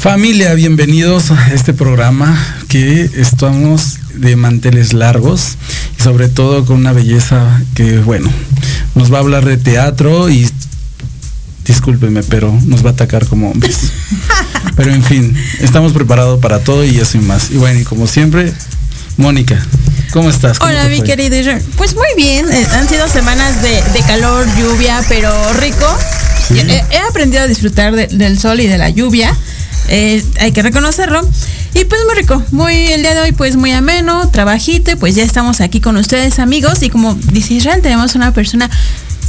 Familia, bienvenidos a este programa que estamos de manteles largos y sobre todo con una belleza que, bueno, nos va a hablar de teatro y discúlpeme, pero nos va a atacar como hombres. Pero en fin, estamos preparados para todo y eso y más. Y bueno, y como siempre, Mónica, ¿cómo estás? ¿Cómo Hola, mi fue? querido. Pues muy bien, eh, han sido semanas de, de calor, lluvia, pero rico. Sí. He, he aprendido a disfrutar de- del sol y de la lluvia, eh, hay que reconocerlo. Y pues muy rico, muy el día de hoy pues muy ameno, trabajito, y pues ya estamos aquí con ustedes amigos y como dice Israel, tenemos una persona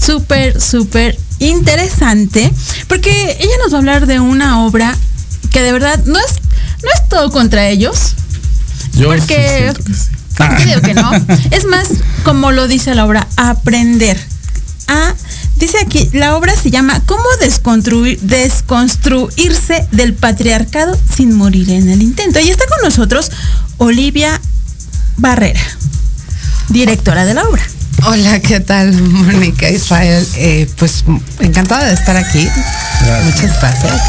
súper, súper interesante, porque ella nos va a hablar de una obra que de verdad no es, no es todo contra ellos, Yo sí porque- que sí. yo digo que no. Es más, como lo dice la obra, aprender. A, dice aquí, la obra se llama ¿Cómo desconstruir, desconstruirse del patriarcado sin morir en el intento? Y está con nosotros Olivia Barrera, directora de la obra. Hola, ¿qué tal, Mónica Israel? Eh, pues encantada de estar aquí. Gracias. Muchas gracias.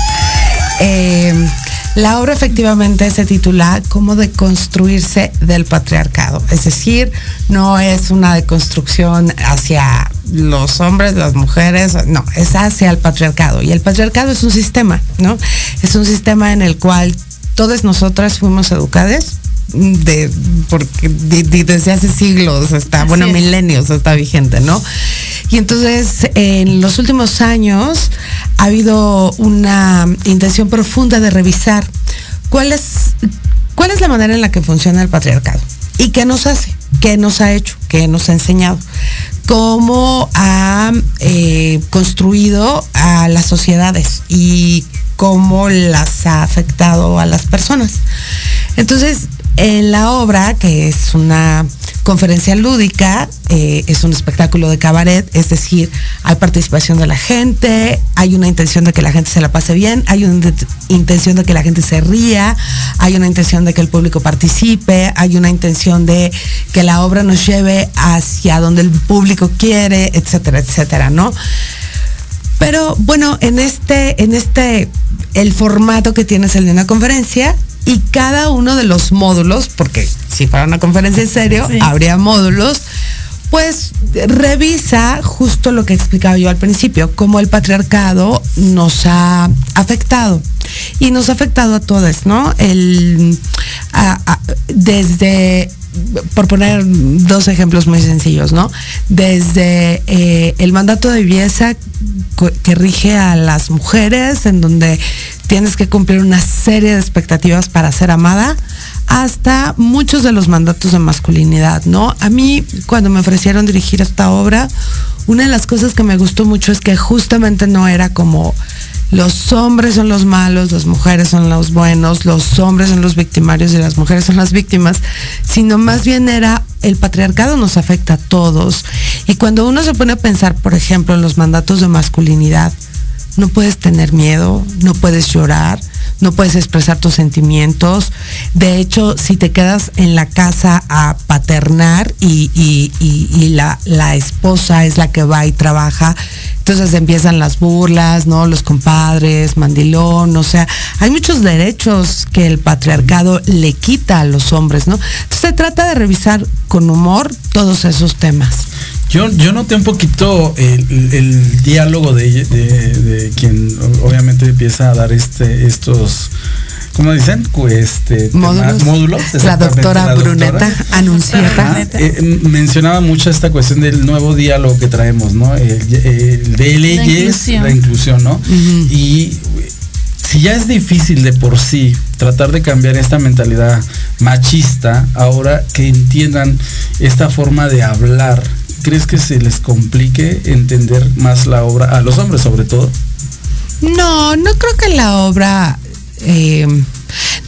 Eh, la obra efectivamente se titula Cómo deconstruirse del patriarcado. Es decir, no es una deconstrucción hacia los hombres, las mujeres, no, es hacia el patriarcado. Y el patriarcado es un sistema, ¿no? Es un sistema en el cual todas nosotras fuimos educadas de porque de- de- desde hace siglos está Así bueno es. milenios está vigente no y entonces en los últimos años ha habido una intención profunda de revisar cuál es cuál es la manera en la que funciona el patriarcado y qué nos hace qué nos ha hecho qué nos ha enseñado cómo ha eh, construido a las sociedades y cómo las ha afectado a las personas. Entonces, en la obra, que es una conferencia lúdica, eh, es un espectáculo de cabaret, es decir, hay participación de la gente, hay una intención de que la gente se la pase bien, hay una int- intención de que la gente se ría, hay una intención de que el público participe, hay una intención de que la obra nos lleve hacia donde el público quiere, etcétera, etcétera, ¿no? Pero bueno, en este, en este, el formato que tienes el de una conferencia y cada uno de los módulos, porque si fuera una conferencia en serio, Sí. habría módulos, pues revisa justo lo que explicaba yo al principio, cómo el patriarcado nos ha afectado. Y nos ha afectado a todos, ¿no? El, a- a- desde por poner dos ejemplos muy sencillos, ¿no? Desde eh, el mandato de belleza que rige a las mujeres, en donde tienes que cumplir una serie de expectativas para ser amada, hasta muchos de los mandatos de masculinidad, ¿no? A mí, cuando me ofrecieron dirigir esta obra, una de las cosas que me gustó mucho es que justamente no era como los hombres son los malos, las mujeres son los buenos, los hombres son los victimarios y las mujeres son las víctimas, sino más bien era el patriarcado nos afecta a todos. Y cuando uno se pone a pensar, por ejemplo, en los mandatos de masculinidad, no puedes tener miedo, no puedes llorar, no puedes expresar tus sentimientos. De hecho, si te quedas en la casa a paternar y, la esposa es la que va y trabaja, entonces empiezan las burlas, ¿no? Los compadres, mandilón, o sea, hay muchos derechos que el patriarcado le quita a los hombres, ¿no? Entonces se trata de revisar con humor todos esos temas. Yo, yo noté un poquito el, diálogo de, de- quien obviamente empieza a dar este, estos ¿cómo dicen? Este, módulos. módulos la doctora Bruneta anunciada. Eh, mencionaba mucho esta cuestión del nuevo diálogo que traemos, ¿no? El, de leyes, la inclusión, ¿no? Y si ya es difícil de por sí tratar de cambiar esta mentalidad machista, ahora que entiendan esta forma de hablar, ¿crees que se les complique entender más la obra, a los hombres sobre todo? No, no creo que la obra, eh,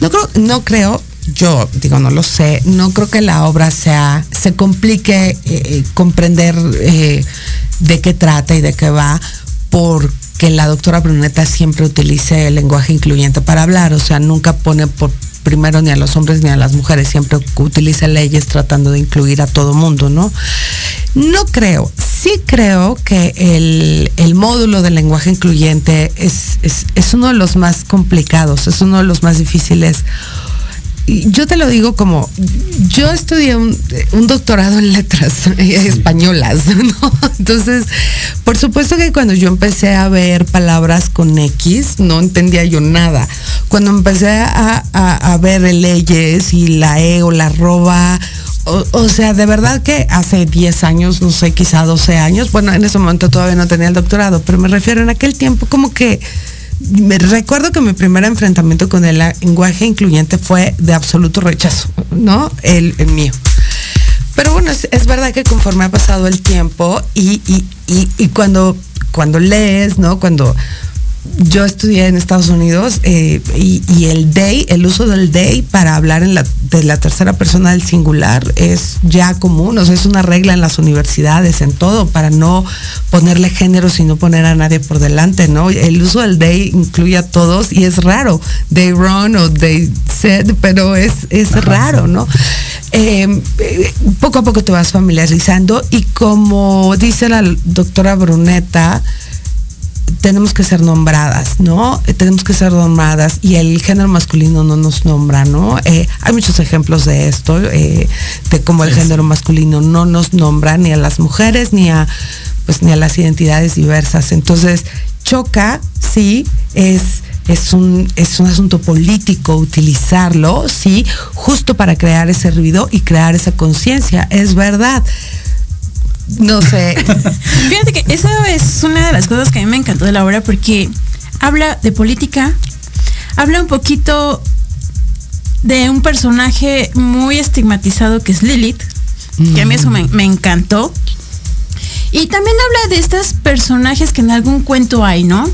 no creo, no creo, yo digo, no lo sé, no creo que la obra sea, se complique eh, eh, comprender de qué trata y de qué va, por que la doctora Bruneta siempre utilice el lenguaje incluyente para hablar, o sea, nunca pone por primero ni a los hombres ni a las mujeres, siempre utiliza leyes tratando de incluir a todo mundo, ¿no? No creo, sí creo que el, módulo del lenguaje incluyente es, es uno de los más complicados, es uno de los más difíciles yo te lo digo como, yo estudié un, doctorado en letras españolas, ¿no? Entonces, por supuesto que cuando yo empecé a ver palabras con X, no entendía yo nada. Cuando empecé a, ver leyes y la E o la arroba, o, sea, de verdad que hace 10 años, no sé, quizá 12 años, bueno, en ese momento todavía no tenía el doctorado, pero me refiero en aquel tiempo como que me recuerdo que mi primer enfrentamiento con el lenguaje incluyente fue de absoluto rechazo, ¿no? El, mío. Pero bueno, es, verdad que conforme ha pasado el tiempo y, y, cuando, cuando lees, ¿no? Cuando yo estudié en Estados Unidos eh, y, el they, el uso del they para hablar en la, de la tercera persona del singular es ya común, o sea, es una regla en las universidades, en todo, para no ponerle género sino poner a nadie por delante, ¿no? El uso del they incluye a todos y es raro, they run o they said, pero es, es raro, ¿no? Em, eh, poco a poco te vas familiarizando y como dice la doctora Bruneta, tenemos que ser nombradas, ¿no? Eh, tenemos que ser nombradas y el género masculino no nos nombra, ¿no? Eh, hay muchos ejemplos de esto, eh, de cómo el género masculino no nos nombra ni a las mujeres ni a, pues, ni a las identidades diversas. Entonces, choca, sí, es, es, un, es un asunto político utilizarlo, sí, justo para crear ese ruido y crear esa conciencia, es verdad no sé. Fíjate que esa es una de las cosas que a mí me encantó de la obra porque habla de política, habla un poquito de un personaje muy estigmatizado que es Lilith, que a mí eso me, encantó. Y también habla de estos personajes que en algún cuento hay, ¿no?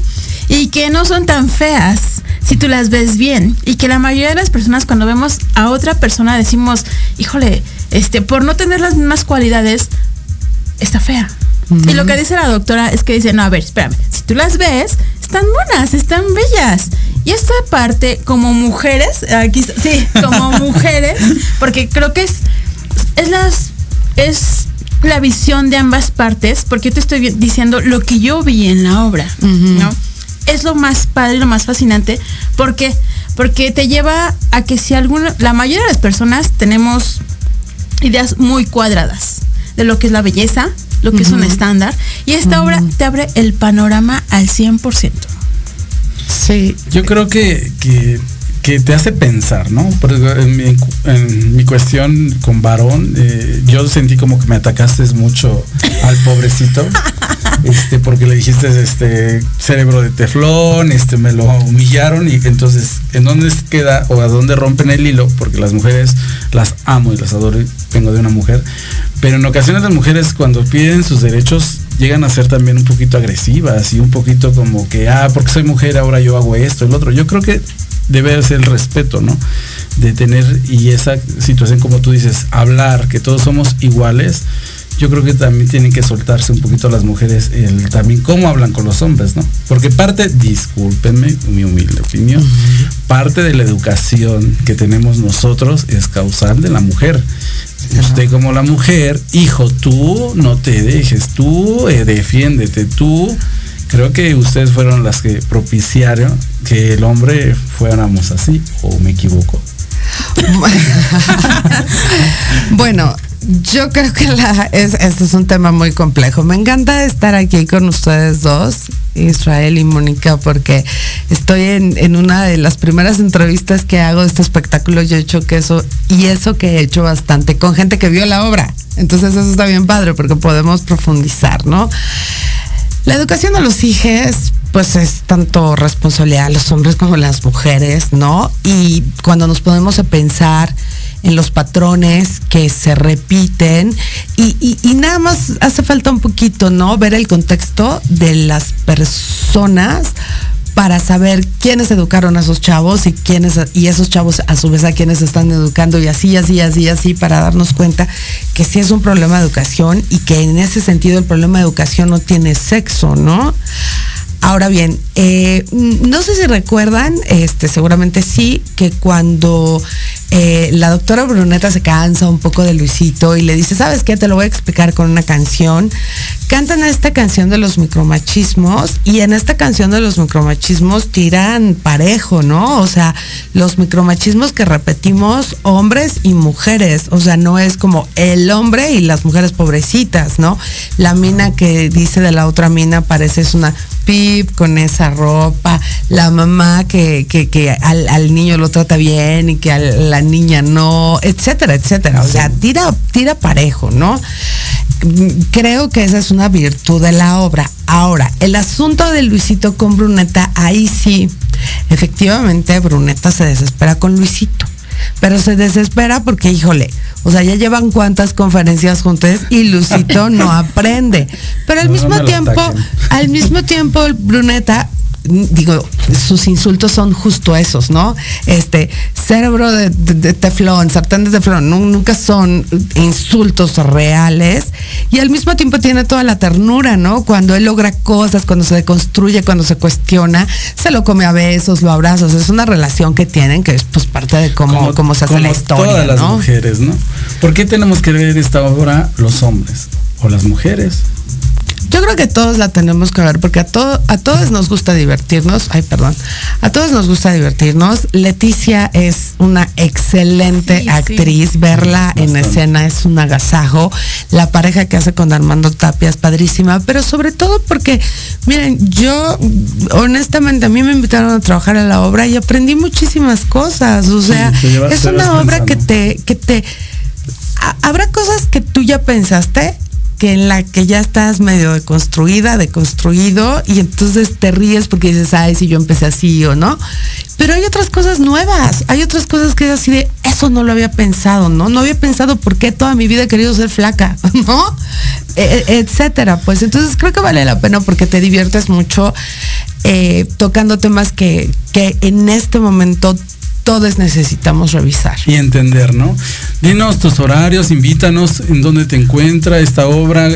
Y que no son tan feas si tú las ves bien. Y que la mayoría de las personas cuando vemos a otra persona decimos, híjole, este, por no tener las mismas cualidades, está fea. Y lo que dice la doctora es que dice, no, a ver, espérame, si tú las ves, están buenas, están bellas. Y esta parte, como mujeres, aquí, sí, como mujeres, porque creo que es, es las, es la visión de ambas partes, porque yo te estoy diciendo lo que yo vi en la obra, ¿no? Es lo más padre, lo más fascinante, porque porque te lleva a que si alguna, la mayoría de las personas tenemos ideas muy cuadradas de lo que es la belleza, lo que es un estándar. Y esta obra te abre el panorama al 100%. Sí. Yo creo que, que, te hace pensar, ¿no? en, mi, cuestión con varón, eh, yo sentí como que me atacaste mucho al pobrecito. este, porque le dijiste este cerebro de teflón, este me lo humillaron y entonces en dónde queda o a dónde rompen el hilo, porque las mujeres las amo y las adoro, vengo de una mujer, pero en ocasiones las mujeres cuando piden sus derechos llegan a ser también un poquito agresivas y un poquito como que, ah, porque soy mujer ahora yo hago esto, el otro. Yo creo que debe ser el respeto, ¿no? De tener y esa situación como tú dices, hablar, que todos somos iguales. Yo creo que también tienen que soltarse un poquito las mujeres el, también cómo hablan con los hombres, ¿no? Porque parte, discúlpenme, mi humilde opinión, parte de la educación que tenemos nosotros es causal de la mujer usted como la mujer, hijo, tú no te dejes, tú eh, defiéndete, tú. Creo que ustedes fueron las que propiciaron que el hombre fuéramos así, o me equivoco. bueno, yo creo que es, este es un tema muy complejo. Me encanta estar aquí con ustedes dos, Israel y Mónica, porque estoy en, una de las primeras entrevistas que hago de este espectáculo. Yo he hecho que eso, y eso que he hecho bastante, con gente que vio la obra. Entonces eso está bien padre, porque podemos profundizar, ¿no? La educación de los hijos, pues es tanto responsabilidad de los hombres como las mujeres, ¿no? Y cuando nos podemos a pensar en los patrones que se repiten y, nada más hace falta un poquito, ¿no? Ver el contexto de las personas para saber quiénes educaron a esos chavos y quiénes y esos chavos a su vez a quienes están educando y así, así, así, así para darnos cuenta que sí es un problema de educación y que en ese sentido el problema de educación no tiene sexo, ¿no? Ahora bien, eh, no sé si recuerdan, este, seguramente sí, que cuando eh, la doctora Bruneta se cansa un poco de Luisito y le dice, ¿sabes qué? Te lo voy a explicar con una canción. Cantan esta canción de los micromachismos y en esta canción de los micromachismos tiran parejo, ¿no? O sea, los micromachismos que repetimos hombres y mujeres. O sea, no es como el hombre y las mujeres pobrecitas, ¿no? La mina que dice de la otra mina parece es una pip con esa ropa, la mamá que, al, niño lo trata bien y que a la niña no, etcétera, etcétera. O sea, tira, tira parejo, ¿no? Creo que esa es una virtud de la obra. Ahora, el asunto de Luisito con Bruneta, ahí sí, efectivamente Bruneta se desespera con Luisito pero se desespera porque, híjole, o sea, ya llevan cuantas conferencias juntas y Lucito no aprende. Pero al mismo tiempo, al mismo tiempo, Bruneta digo, sus insultos son justo esos, ¿no? Este, cerebro de, teflón, sartén de teflón, nunca son insultos reales y al mismo tiempo tiene toda la ternura, ¿no? Cuando él logra cosas, cuando se deconstruye, cuando se cuestiona, se lo come a besos, lo abrazos, es una relación que tienen que es pues parte de cómo, cómo se hace la historia, todas las mujeres, ¿no? ¿Por qué tenemos que ver esta obra los hombres o las mujeres? Yo creo que todos la tenemos que ver porque a, a todos nos gusta divertirnos. Ay, perdón. A todos nos gusta divertirnos. Leticia es una excelente actriz. Verla en escena es un agasajo. La pareja que hace con Armando Tapia es padrísima, pero sobre todo porque, miren, yo honestamente a mí me invitaron a trabajar en la obra y aprendí muchísimas cosas. O sea, es una obra que te, que te habrá cosas que tú ya pensaste que en la que ya estás medio deconstruida, deconstruido, y entonces te ríes porque dices, ay, si yo empecé así o no. Pero hay otras cosas nuevas, hay otras cosas que es así de, eso no lo había pensado, ¿no? No había pensado por qué toda mi vida he querido ser flaca, ¿no? E, e, etcétera. Pues entonces creo que vale la pena porque te diviertes mucho eh, tocando temas que, que en este momento todos necesitamos revisar. Y entender, ¿no? Dinos tus horarios, invítanos en dónde te encuentra esta obra,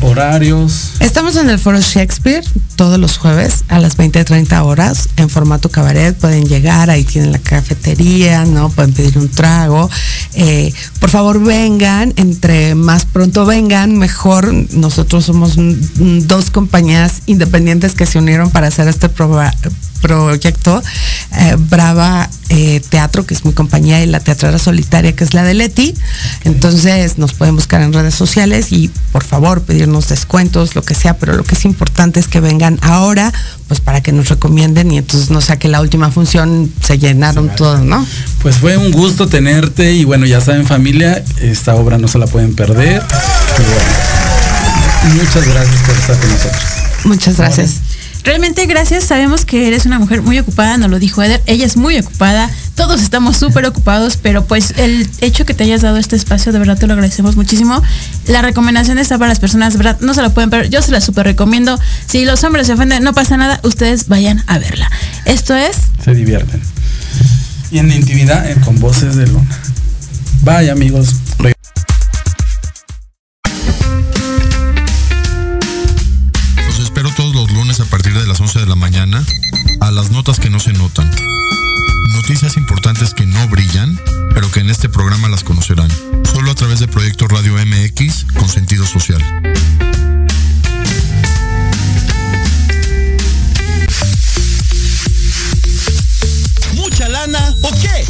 horarios. Estamos en el Foro Shakespeare todos los jueves a las 20-30 horas en formato cabaret. Pueden llegar, ahí tienen la cafetería, ¿no? Pueden pedir un trago. Eh, por favor, vengan, entre más pronto vengan, mejor. Nosotros somos dos compañías independientes que se unieron para hacer este proyecto eh, Brava eh, Teatro, que es mi compañía, y la Teatrera Solitaria, que es la de Leti. Entonces nos pueden buscar en redes sociales y por favor pedirnos descuentos, lo que sea, pero lo que es importante es que vengan ahora, pues para que nos recomienden y entonces no sea que la última función se llenaron todo, ¿no? Pues fue un gusto tenerte y bueno, ya saben familia, esta obra no se la pueden perder. muchas gracias por estar con nosotros. Muchas gracias. Realmente gracias, sabemos que eres una mujer muy ocupada, nos lo dijo Eder, ella es muy ocupada, todos estamos súper ocupados, pero pues el hecho que te hayas dado este espacio, de verdad te lo agradecemos muchísimo. La recomendación está para las personas, verdad, no se la pueden perder, yo se la súper recomiendo. Si los hombres se ofenden, no pasa nada, ustedes vayan a verla. Esto es... Se divierten. Y en intimidad, eh, con voces de luna. Bye amigos. De la mañana a las notas que no se notan. Noticias importantes que no brillan, pero que en este programa las conocerán. Solo a través de Proyecto Radio MX con sentido social. ¿Mucha lana o qué?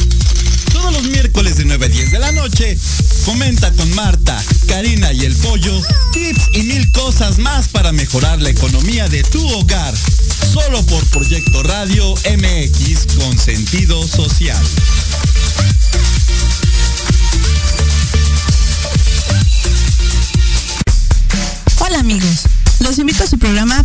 Todos los miércoles de 9 a 10 de la noche Comenta con Marta, Karina y el Pollo tips y mil cosas más para mejorar la economía de tu hogar. Solo por Proyecto Radio MX con sentido social. Hola amigos, los invito a su programa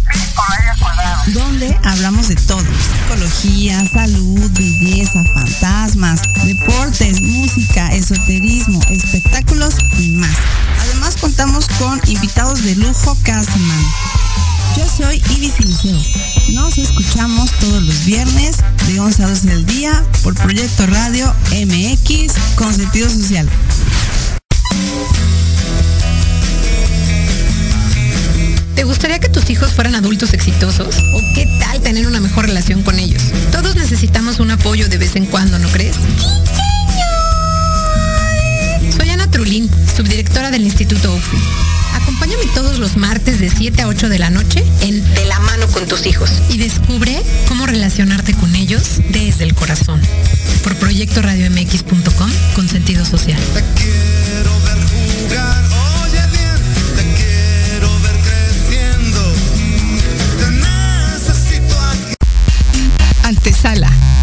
donde hablamos de todo. Psicología, salud, belleza, fantasmas, deportes, música, esoterismo, espectáculos y más. Además contamos con invitados de lujo cada. Yo soy Ibis Liceo. Nos escuchamos todos los viernes de 11 a 12 del día por Proyecto Radio MX con sentido social. ¿Te gustaría que tus hijos fueran adultos exitosos? ¿O qué tal tener una mejor relación con ellos? Todos necesitamos un apoyo de vez en cuando, ¿no crees? Soy Ana Trulín, subdirectora del Instituto UFI. Acompáñame todos los martes de 7 a 8 de la noche en De la mano con tus hijos y descubre cómo relacionarte con ellos desde el corazón. Por proyectoradiomx.com con sentido social. Antesala,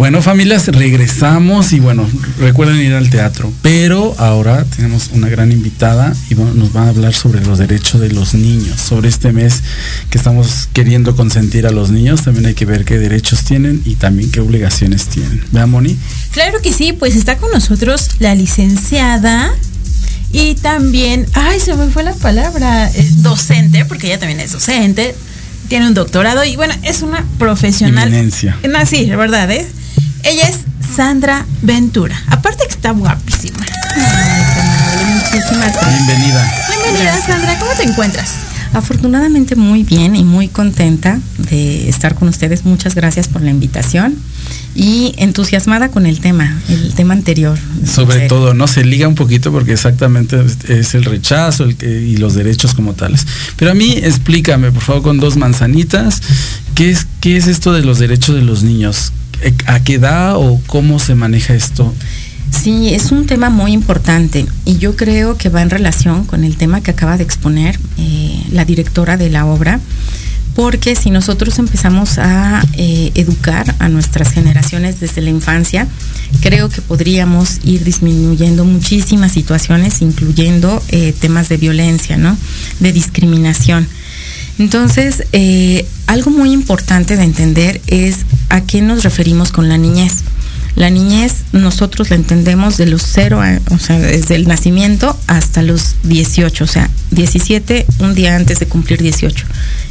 Bueno, familias, regresamos y bueno, recuerden ir al teatro. Pero ahora tenemos una gran invitada y nos va a hablar sobre los derechos de los niños. Sobre este mes que estamos queriendo consentir a los niños, también hay que ver qué derechos tienen y también qué obligaciones tienen. ¿Vea, Moni? Claro que sí, pues está con nosotros la licenciada y también, ay, se me fue la palabra, docente, porque ella también es docente, tiene un doctorado y bueno, es una profesional. Eminencia. No, sí, la verdad, ¿eh? Ella es Sandra Ventura. Aparte que está guapísima. Muchísimas gracias. Bienvenida. Bienvenida, Sandra. ¿Cómo te encuentras? Afortunadamente muy bien y muy contenta de estar con ustedes. Muchas gracias por la invitación y entusiasmada con el tema, el tema anterior. Sobre todo, ¿no? Se liga un poquito porque exactamente es el rechazo el que, y los derechos como tales. Pero a mí explícame, por favor, con dos manzanitas, ¿qué es, qué es esto de los derechos de los niños? ¿A qué edad o cómo se maneja esto? Sí, es un tema muy importante y yo creo que va en relación con el tema que acaba de exponer eh, la directora de la obra, porque si nosotros empezamos a eh, educar a nuestras generaciones desde la infancia, creo que podríamos ir disminuyendo muchísimas situaciones, incluyendo eh, temas de violencia, ¿no? De discriminación. Entonces, eh, algo muy importante de entender es a qué nos referimos con la niñez. La niñez nosotros la entendemos de los cero, o sea, desde el nacimiento hasta los 18, o sea, 17, un día antes de cumplir 18.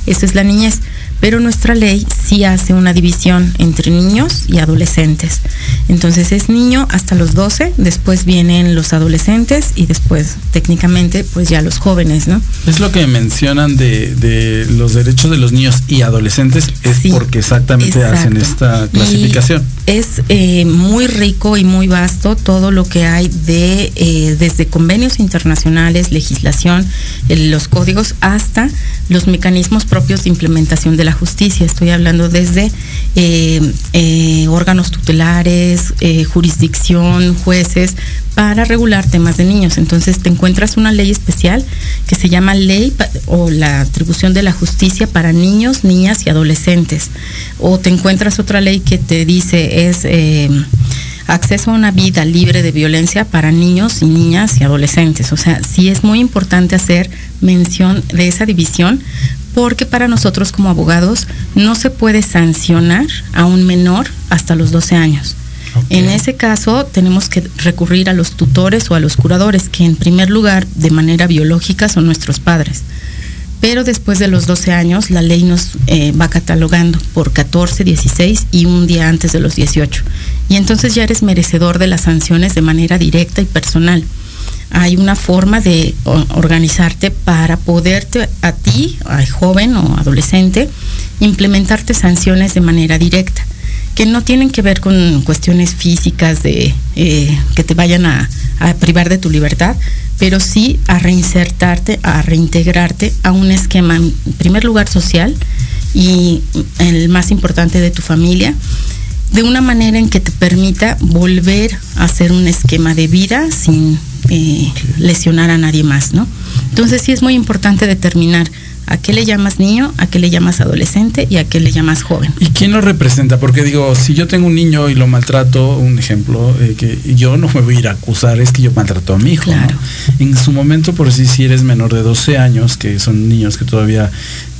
Esa es la niñez pero nuestra ley sí hace una división entre niños y adolescentes. Entonces es niño hasta los 12, después vienen los adolescentes y después técnicamente pues ya los jóvenes, ¿no? Es lo que mencionan de, los derechos de los niños y adolescentes, es porque exactamente hacen esta clasificación. es eh, muy rico y muy vasto todo lo que hay de eh, desde convenios internacionales, legislación, los códigos hasta los mecanismos propios de implementación de la justicia. Estoy hablando desde eh, eh, órganos tutelares, eh, jurisdicción, jueces, para regular temas de niños. Entonces te encuentras una ley especial que se llama Ley o la atribución de la justicia para niños, niñas y adolescentes. O te encuentras otra ley que te dice es acceso a una vida libre de violencia para niños y niñas y adolescentes. O sea, sí es muy importante hacer mención de esa división porque para nosotros como abogados no se puede sancionar a un menor hasta los 12 años. En ese caso tenemos que recurrir a los tutores o a los curadores, que en primer lugar de manera biológica son nuestros padres. Pero después de los 12 años la ley nos eh, va catalogando por 14, 16 y un día antes de los 18. Y entonces ya eres merecedor de las sanciones de manera directa y personal. Hay una forma de organizarte para poderte a ti, al joven o adolescente, implementarte sanciones de manera directa que no tienen que ver con cuestiones físicas de eh, que te vayan a, privar de tu libertad, pero sí a reinsertarte, a reintegrarte a un esquema, en primer lugar social y el más importante de tu familia, de una manera en que te permita volver a hacer un esquema de vida sin eh, lesionar a nadie más, ¿no? Entonces sí es muy importante determinar ¿A qué le llamas niño? ¿A qué le llamas adolescente? ¿Y a qué le llamas joven? ¿Y quién lo representa? Porque digo, si yo tengo un niño y lo maltrato, un ejemplo, eh, que yo no me voy a ir a acusar, es que yo maltrato a mi hijo. Claro. En su momento, por si, si eres menor de 12 años, que son niños que todavía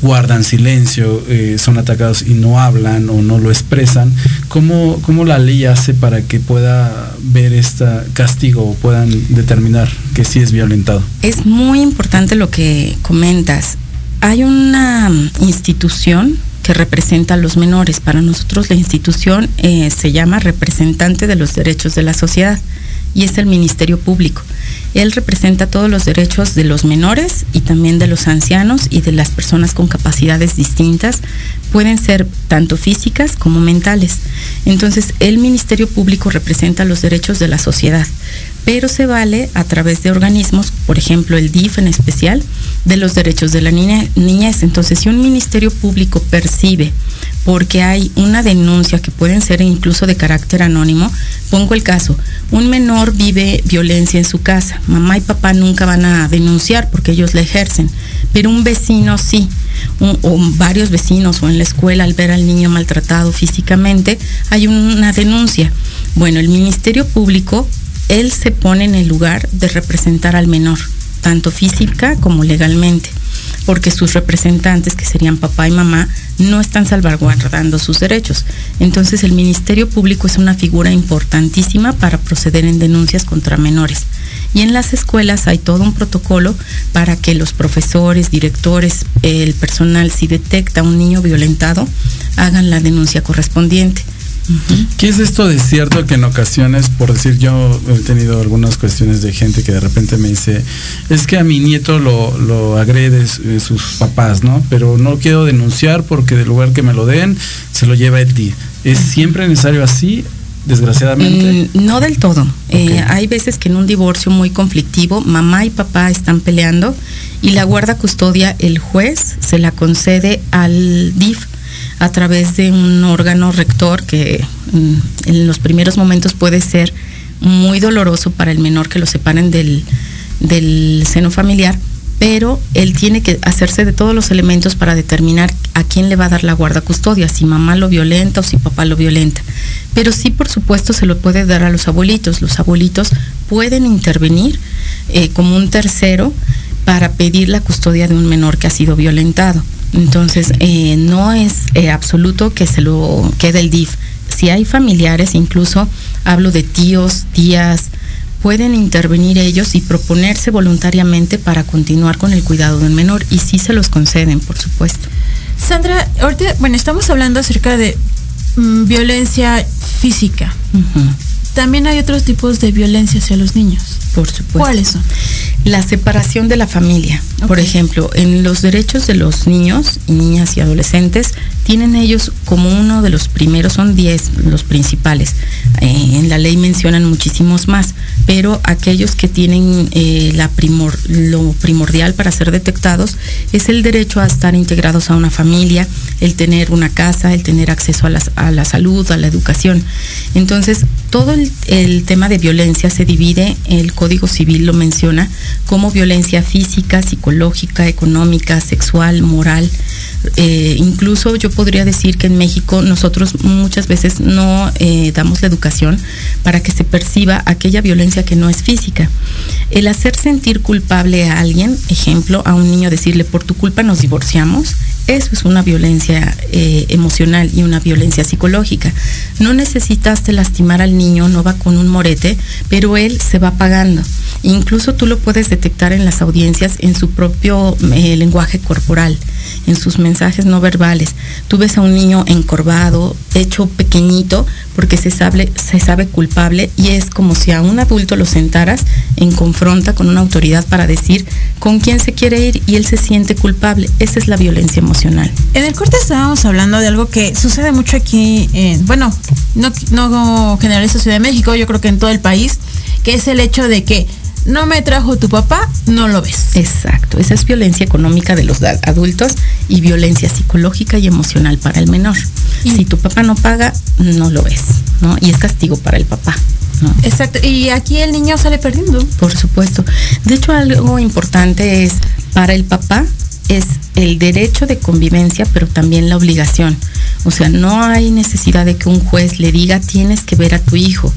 guardan silencio, eh, son atacados y no hablan o no lo expresan, ¿cómo, ¿cómo la ley hace para que pueda ver este castigo o puedan determinar que sí es violentado? Es muy importante lo que comentas hay una institución que representa a los menores. Para nosotros la institución eh, se llama representante de los derechos de la sociedad y es el Ministerio Público. Él representa todos los derechos de los menores y también de los ancianos y de las personas con capacidades distintas. Pueden ser tanto físicas como mentales. Entonces, el Ministerio Público representa los derechos de la sociedad pero se vale a través de organismos, por ejemplo el DIF en especial, de los derechos de la niñez. Entonces, si un ministerio público percibe porque hay una denuncia que pueden ser incluso de carácter anónimo, pongo el caso, un menor vive violencia en su casa, mamá y papá nunca van a denunciar porque ellos la ejercen, pero un vecino sí, o varios vecinos o en la escuela al ver al niño maltratado físicamente, hay una denuncia. Bueno, el Ministerio Público él se pone en el lugar de representar al menor, tanto física como legalmente, porque sus representantes, que serían papá y mamá, no están salvaguardando sus derechos. Entonces el Ministerio Público es una figura importantísima para proceder en denuncias contra menores. Y en las escuelas hay todo un protocolo para que los profesores, directores, el personal, si detecta un niño violentado, hagan la denuncia correspondiente. ¿Qué es esto de cierto que en ocasiones, por decir, yo he tenido algunas cuestiones de gente que de repente me dice, es que a mi nieto lo, lo agrede eh, sus papás, ¿no? Pero no quiero denunciar porque del lugar que me lo den, se lo lleva el día. ¿Es siempre necesario así? Desgraciadamente. Mm, no del todo. Eh, hay veces que en un divorcio muy conflictivo, mamá y papá están peleando y la guarda custodia, el juez se la concede al DIF a través de un órgano rector que mm, en los primeros momentos puede ser muy doloroso para el menor que lo separen del, seno familiar, pero él tiene que hacerse de todos los elementos para determinar a quién le va a dar la guarda custodia, si mamá lo violenta o si papá lo violenta. Pero sí, por supuesto, se lo puede dar a los abuelitos. Los abuelitos pueden intervenir eh, como un tercero para pedir la custodia de un menor que ha sido violentado. Entonces, eh, no es eh, absoluto que se lo quede el DIF. Si hay familiares, incluso hablo de tíos, tías, pueden intervenir ellos y proponerse voluntariamente para continuar con el cuidado del menor y sí se los conceden, por supuesto. Sandra, ahorita, bueno, estamos hablando acerca de mm, violencia física. También hay otros tipos de violencia hacia los niños. Por supuesto. ¿Cuáles son? La separación de la familia. Por ejemplo, en los derechos de los niños niñas y adolescentes, tienen ellos como uno de los primeros, son 10 los principales. Eh, en la ley mencionan muchísimos más, pero aquellos que tienen eh, la primor, lo primordial para ser detectados es el derecho a estar integrados a una familia, el tener una casa, el tener acceso a la, a la salud, a la educación. Entonces, todo el, tema de violencia se divide, el Código Civil lo menciona, como violencia física, psicológica, económica, sexual, moral. Eh, incluso yo podría decir que en México nosotros muchas veces no eh, damos la educación para que se perciba aquella violencia que no es física. El hacer sentir culpable a alguien, ejemplo, a un niño decirle por tu culpa nos divorciamos, eso es una violencia eh, emocional y una violencia psicológica. No necesitaste lastimar al niño, no va con un morete, pero él se va pagando. Incluso tú lo puedes detectar en las audiencias en su propio eh, lenguaje corporal, en sus mensajes no verbales. Tú ves a un niño encorvado, hecho pequeñito, porque se sabe, se sabe culpable y es como si a un adulto lo sentaras en confronta con una autoridad para decir con quién se quiere ir y él se siente culpable. Esa es la violencia emocional. En el corte estábamos hablando de algo que sucede mucho aquí, bueno, no, no generalizo Ciudad de México, yo creo que en todo el país, que es el hecho de que no me trajo tu papá, no lo ves. Exacto, esa es violencia económica de los adultos y violencia psicológica y emocional para el menor. Y si tu papá no paga, no lo ves, ¿no? Y es castigo para el papá. ¿no? Exacto, y aquí el niño sale perdiendo. Por supuesto. De hecho, algo importante es, para el papá es el derecho de convivencia, pero también la obligación. O sea, no hay necesidad de que un juez le diga tienes que ver a tu hijo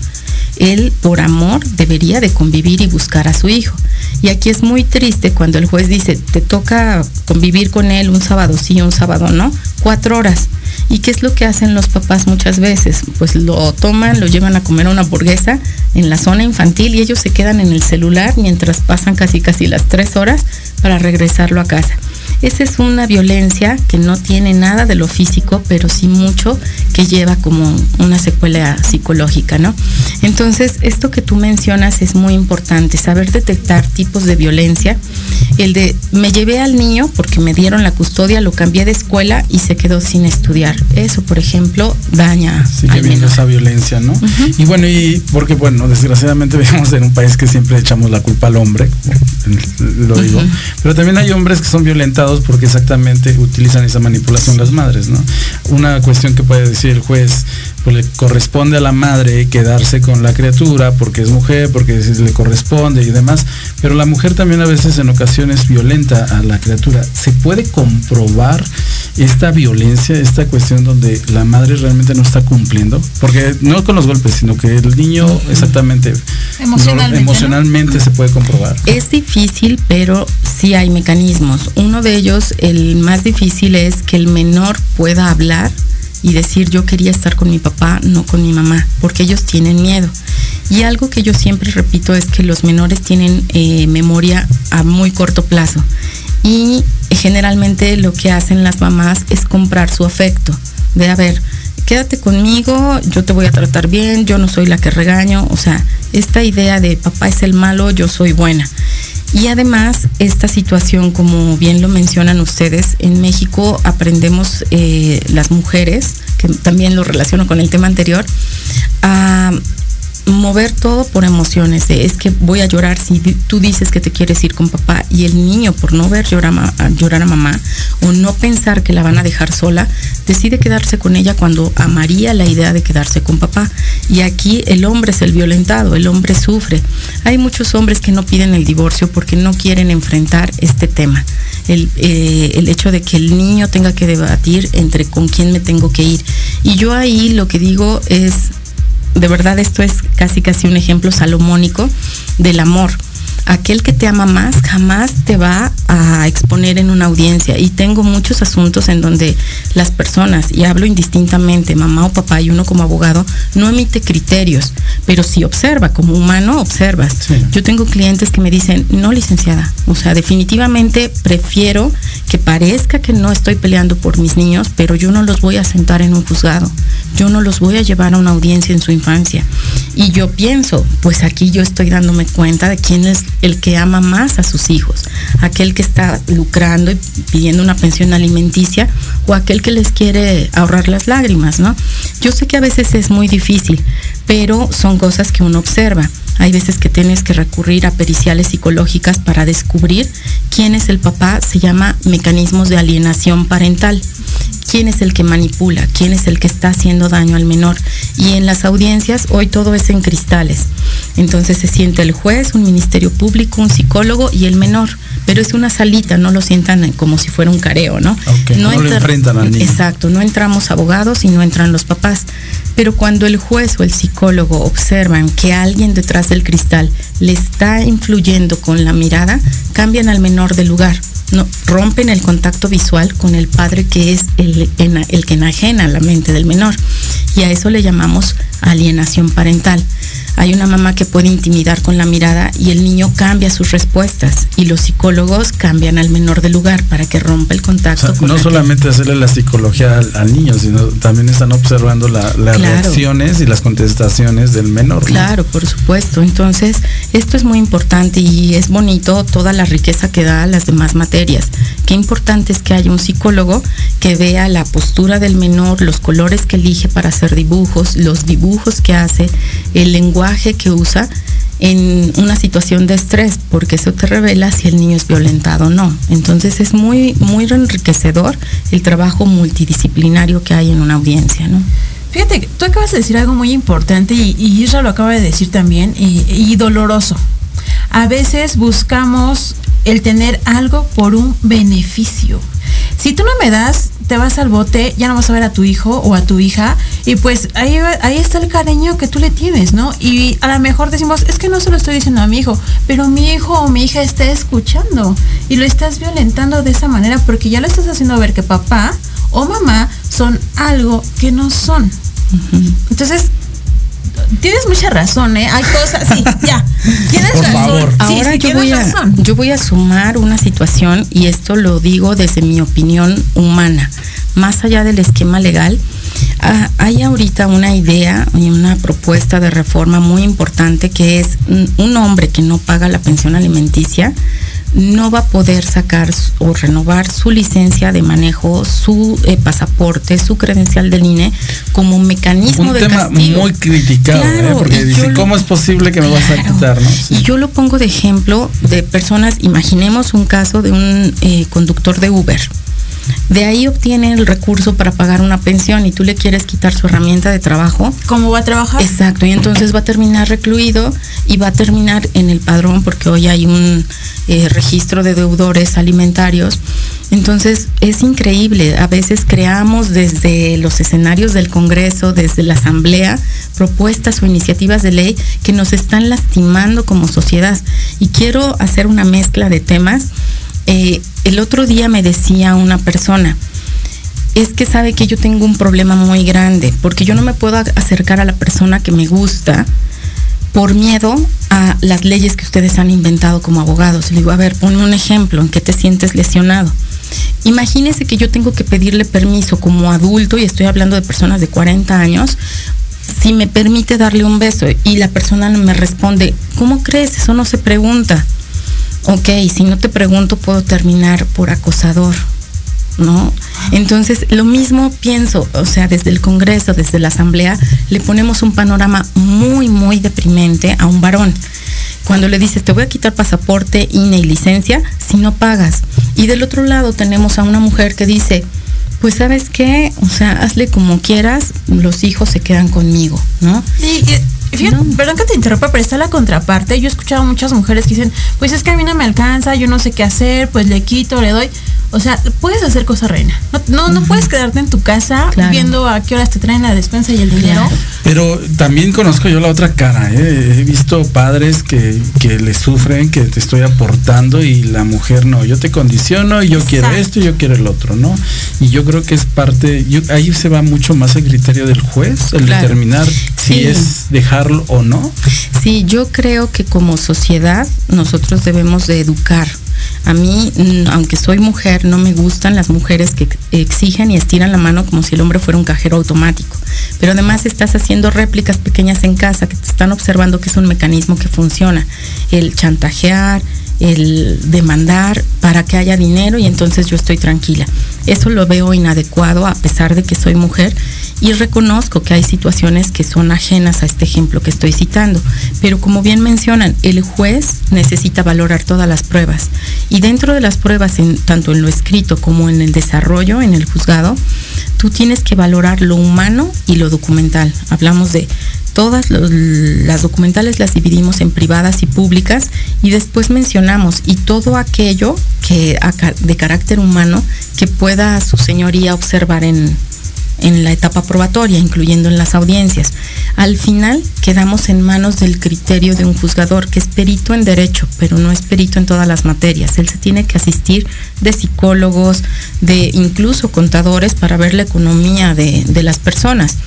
él por amor debería de convivir y buscar a su hijo. Y aquí es muy triste cuando el juez dice, te toca convivir con él un sábado sí, un sábado no, cuatro horas. ¿Y qué es lo que hacen los papás muchas veces? Pues lo toman, lo llevan a comer una hamburguesa en la zona infantil y ellos se quedan en el celular mientras pasan casi casi las tres horas para regresarlo a casa. Esa es una violencia que no tiene nada de lo físico, pero sí mucho que lleva como una secuela psicológica, ¿no? Entonces, esto que tú mencionas es muy importante, saber detectar tipos de violencia. El de me llevé al niño porque me dieron la custodia, lo cambié de escuela y se quedó sin estudiar. Eso, por ejemplo, daña. Sigue habiendo esa violencia, ¿no? Y bueno, y porque, bueno, desgraciadamente vivimos en un país que siempre echamos la culpa al hombre, lo digo, pero también hay hombres que son violentados porque exactamente utilizan esa manipulación las madres, ¿no? Una cuestión que puede decir el juez, pues le corresponde a la madre quedarse con la criatura porque es mujer, porque le corresponde y demás, pero la mujer también a veces en ocasiones violenta a la criatura. ¿Se puede comprobar esta violencia, esta cuestión donde la madre realmente no está cumpliendo? Porque no con los golpes, sino que el niño exactamente emocionalmente, se puede comprobar. Es difícil, pero sí hay mecanismos. Uno de ellos, el más difícil, es que el menor pueda hablar y decir yo quería estar con mi papá, no con mi mamá, porque ellos tienen miedo. Y algo que yo siempre repito es que los menores tienen eh, memoria a muy corto plazo y generalmente lo que hacen las mamás es comprar su afecto, de a ver, quédate conmigo, yo te voy a tratar bien, yo no soy la que regaño, o sea, esta idea de papá es el malo, yo soy buena. Y además, esta situación, como bien lo mencionan ustedes, en México aprendemos eh, las mujeres, que también lo relaciono con el tema anterior, a mover todo por emociones, es que voy a llorar si tú dices que te quieres ir con papá y el niño por no ver llorar a, llorar a mamá o no pensar que la van a dejar sola, decide quedarse con ella cuando amaría la idea de quedarse con papá. Y aquí el hombre es el violentado, el hombre sufre. Hay muchos hombres que no piden el divorcio porque no quieren enfrentar este tema. El, eh, el hecho de que el niño tenga que debatir entre con quién me tengo que ir. Y yo ahí lo que digo es, de verdad esto es casi casi un ejemplo salomónico del amor aquel que te ama más jamás te va a exponer en una audiencia. Y tengo muchos asuntos en donde las personas, y hablo indistintamente, mamá o papá y uno como abogado, no emite criterios, pero si observa, como humano observas. Yo tengo clientes que me dicen, no licenciada, o sea, definitivamente prefiero que parezca que no estoy peleando por mis niños, pero yo no los voy a sentar en un juzgado, yo no los voy a llevar a una audiencia en su infancia. Y yo pienso, pues aquí yo estoy dándome cuenta de quién es el que ama más a sus hijos, aquel que está lucrando y pidiendo una pensión alimenticia o aquel que les quiere ahorrar las lágrimas, ¿no? Yo sé que a veces es muy difícil, pero son cosas que uno observa. Hay veces que tienes que recurrir a periciales psicológicas para descubrir quién es el papá, se llama mecanismos de alienación parental. quién es el que manipula, quién es el que está haciendo daño al menor. Y en las audiencias hoy todo es en cristales. Entonces se siente el juez, un ministerio público, un psicólogo y el menor. Pero es una salita, no lo sientan como si fuera un careo, ¿no? no, lo enfrentan al niño. Exacto, no entramos abogados y no entran los papás. Pero cuando el juez o el psicólogo observan que alguien detrás del cristal le está influyendo con la mirada, cambian al menor de lugar. No, rompen el contacto visual con el padre que es el, el que enajena la mente del menor. Y a eso le llamamos alienación parental. Hay una mamá que puede intimidar con la mirada y el niño cambia sus respuestas y los psicólogos cambian al menor del lugar para que rompa el contacto. no solamente hacerle la psicología al, niño, sino también están observando las reacciones y las contestaciones del menor. Claro, por supuesto. Entonces, esto es muy importante y es bonito toda la riqueza que da a las demás materias. Qué importante es que haya un psicólogo que vea la postura del menor, los colores que elige para hacer dibujos, los dibujos que hace, el lenguaje que usa en una situación de estrés, porque eso te revela si el niño es violentado o no. Entonces es muy, muy enriquecedor el trabajo multidisciplinario que hay en una audiencia, ¿no? Fíjate, tú acabas de decir algo muy importante y, y Isra lo acaba de decir también, y doloroso. A veces buscamos el tener algo por un beneficio. Si tú no me das, te vas al bote, ya no vas a ver a tu hijo o a tu hija y pues ahí, ahí está el cariño que tú le tienes, ¿no? Y a lo mejor decimos, es que no se lo estoy diciendo a mi hijo, pero mi hijo o mi hija está escuchando y lo estás violentando de esa manera porque ya lo estás haciendo ver que papá o mamá son algo que no son. Entonces, tienes mucha razón, ¿eh? Hay cosas, sí, ya. Tienes razón. Ahora yo, voy a, yo voy a sumar una situación y esto lo digo desde mi opinión humana. Más allá del esquema legal, ah, hay ahorita una idea y una propuesta de reforma muy importante que es un hombre que no paga la pensión alimenticia no va a poder sacar o renovar su licencia de manejo, su eh, pasaporte, su credencial del INE como mecanismo Un de tema muy criticado, ¿eh? porque dice, ¿cómo es posible que me vas a quitar? Y yo lo pongo de ejemplo de personas, imaginemos un caso de un eh, conductor de Uber de ahí obtiene el recurso para pagar una pensión y tú le quieres quitar su herramienta de trabajo. ¿Cómo va a trabajar? Exacto, y entonces va a terminar recluido y va a terminar en el padrón porque hoy hay un eh, registro de deudores alimentarios. Entonces es increíble, a veces creamos desde los escenarios del Congreso, desde la Asamblea, propuestas o iniciativas de ley que nos están lastimando como sociedad. Y quiero hacer una mezcla de temas eh, el otro día me decía una persona, es que sabe que yo tengo un problema muy grande, porque yo no me puedo acercar a la persona que me gusta por miedo a las leyes que ustedes han inventado como abogados. Le digo, a ver, ponme un ejemplo, ¿en qué te sientes lesionado? Imagínese que yo tengo que pedirle permiso como adulto, y estoy hablando de personas de 40 años, si me permite darle un beso y la persona me responde, ¿cómo crees? Eso no se pregunta ok, si no te pregunto puedo terminar por acosador, ¿no? Entonces, lo mismo pienso, o sea, desde el Congreso, desde la Asamblea, le ponemos un panorama muy, muy deprimente a un varón. Cuando le dices, te voy a quitar pasaporte, INE y licencia, si no pagas. Y del otro lado tenemos a una mujer que dice, pues sabes qué, o sea, hazle como quieras, los hijos se quedan conmigo, ¿no? Sí, Fíjate, perdón que te interrumpa, pero está la contraparte. Yo he escuchado a muchas mujeres que dicen, pues es que a mí no me alcanza, yo no sé qué hacer, pues le quito, le doy. O sea, puedes hacer cosas reina. No, no, puedes quedarte en tu casa viendo a qué horas te traen la despensa y el dinero. Pero también conozco yo la otra cara. ¿eh? He visto padres que, que le sufren, que te estoy aportando y la mujer no. Yo te condiciono y yo quiero esto y yo quiero el otro, ¿no? Y yo creo que es parte, ahí se va mucho más el criterio del juez, el determinar si es o no. Sí, yo creo que como sociedad nosotros debemos de educar a mí, aunque soy mujer, no me gustan las mujeres que exigen y estiran la mano como si el hombre fuera un cajero automático. Pero además estás haciendo réplicas pequeñas en casa que te están observando que es un mecanismo que funciona. El chantajear, el demandar para que haya dinero y entonces yo estoy tranquila. Eso lo veo inadecuado a pesar de que soy mujer y reconozco que hay situaciones que son ajenas a este ejemplo que estoy citando. Pero como bien mencionan, el juez necesita valorar todas las pruebas y dentro de las pruebas, tanto en lo escrito como en el desarrollo, en el juzgado, tú tienes que valorar lo humano y lo documental. Hablamos de todas las documentales las dividimos en privadas y públicas y después mencionamos y todo aquello que de carácter humano que pueda su señoría observar en, en la etapa probatoria, incluyendo en las audiencias. Al final quedamos en manos del criterio de un juzgador que es perito en derecho, pero no es perito en todas las materias. Él se tiene que asistir de psicólogos, de incluso contadores para ver la economía de, las personas.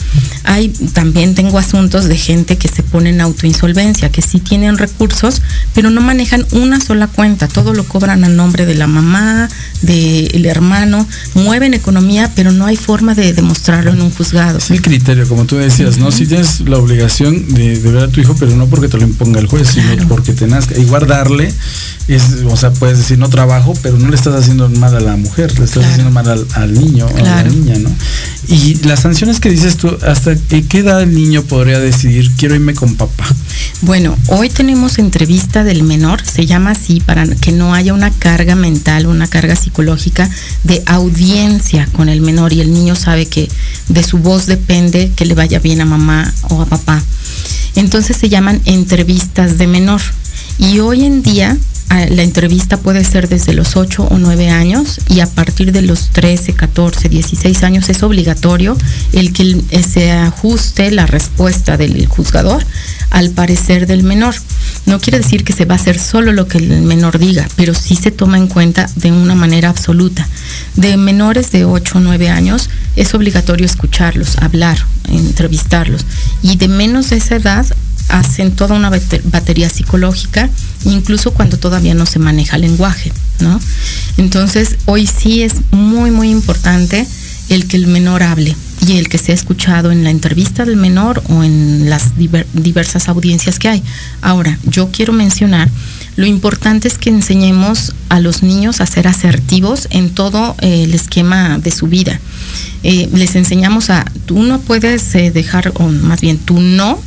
Hay también tengo asuntos de gente que se pone en autoinsolvencia, que sí tienen recursos, pero no manejan una sola cuenta, todo lo cobran a nombre de la mamá, del hermano, mueven economía, pero no hay forma de demostrarlo en un juzgado. Es el criterio, como tú decías, ¿no? Si tienes la obligación de, ver a tu hijo, pero no porque te lo imponga el juez, sino porque te nazca. Y guardarle, es, o sea, puedes decir no trabajo, pero no le estás haciendo mal a la mujer, le estás haciendo mal al, niño o a la niña, ¿no? Y las sanciones que dices tú, ¿hasta qué edad el niño podría decidir quiero irme con papá? Bueno, hoy tenemos entrevista del menor, se llama así para que no haya una carga mental, una carga psicológica de audiencia con el menor y el niño sabe que de su voz depende que le vaya bien a mamá o a papá. Entonces se llaman entrevistas de menor. Y hoy en día la entrevista puede ser desde los 8 o 9 años y a partir de los 13, 14, 16 años es obligatorio el que se ajuste la respuesta del juzgador al parecer del menor. No quiere decir que se va a hacer solo lo que el menor diga, pero sí se toma en cuenta de una manera absoluta. De menores de 8 o 9 años es obligatorio escucharlos, hablar, entrevistarlos. Y de menos de esa edad hacen toda una batería psicológica, incluso cuando todavía no se maneja el lenguaje, ¿no? Entonces, hoy sí es muy, muy importante el que el menor hable y el que sea escuchado en la entrevista del menor o en las diversas audiencias que hay. Ahora, yo quiero mencionar, lo importante es que enseñemos a los niños a ser asertivos en todo eh, el esquema de su vida. Eh, les enseñamos a, tú no puedes eh, dejar, o más bien, tú no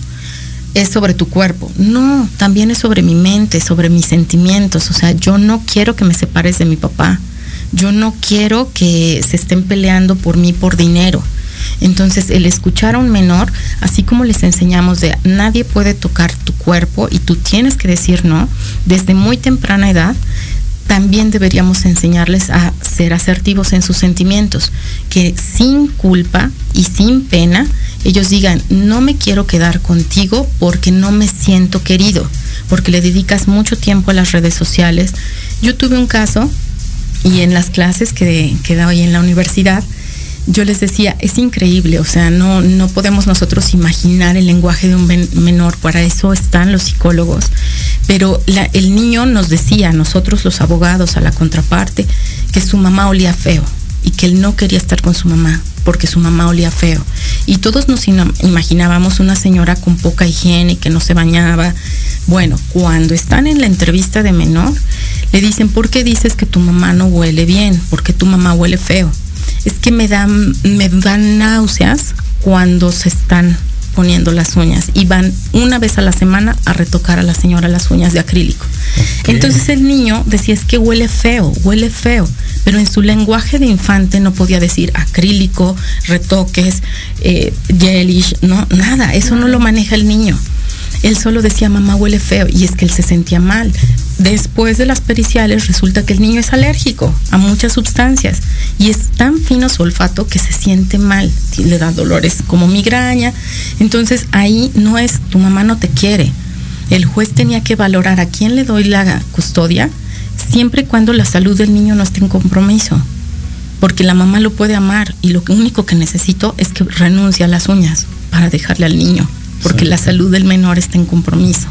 es sobre tu cuerpo. No, también es sobre mi mente, sobre mis sentimientos. O sea, yo no quiero que me separes de mi papá. Yo no quiero que se estén peleando por mí por dinero. Entonces, el escuchar a un menor, así como les enseñamos de nadie puede tocar tu cuerpo y tú tienes que decir no, desde muy temprana edad, también deberíamos enseñarles a ser asertivos en sus sentimientos, que sin culpa y sin pena ellos digan, no me quiero quedar contigo porque no me siento querido, porque le dedicas mucho tiempo a las redes sociales. Yo tuve un caso y en las clases que, que doy en la universidad, yo les decía, es increíble, o sea, no, no podemos nosotros imaginar el lenguaje de un menor, para eso están los psicólogos. Pero el niño nos decía, nosotros los abogados, a la contraparte, que su mamá olía feo y que él no quería estar con su mamá porque su mamá olía feo. Y todos nos imaginábamos una señora con poca higiene, que no se bañaba. Bueno, cuando están en la entrevista de menor, le dicen, ¿por qué dices que tu mamá no huele bien? Porque tu mamá huele feo es que me dan, me dan náuseas cuando se están poniendo las uñas y van una vez a la semana a retocar a la señora las uñas de acrílico. Entonces el niño decía es que huele feo, huele feo, pero en su lenguaje de infante no podía decir acrílico, retoques, eh, gelish, no, nada, eso no lo maneja el niño. Él solo decía, mamá huele feo, y es que él se sentía mal. Después de las periciales resulta que el niño es alérgico a muchas sustancias y es tan fino su olfato que se siente mal, le da dolores como migraña. Entonces ahí no es, tu mamá no te quiere. El juez tenía que valorar a quién le doy la custodia siempre y cuando la salud del niño no esté en compromiso. Porque la mamá lo puede amar y lo único que necesito es que renuncie a las uñas para dejarle al niño porque la salud del menor está en compromiso.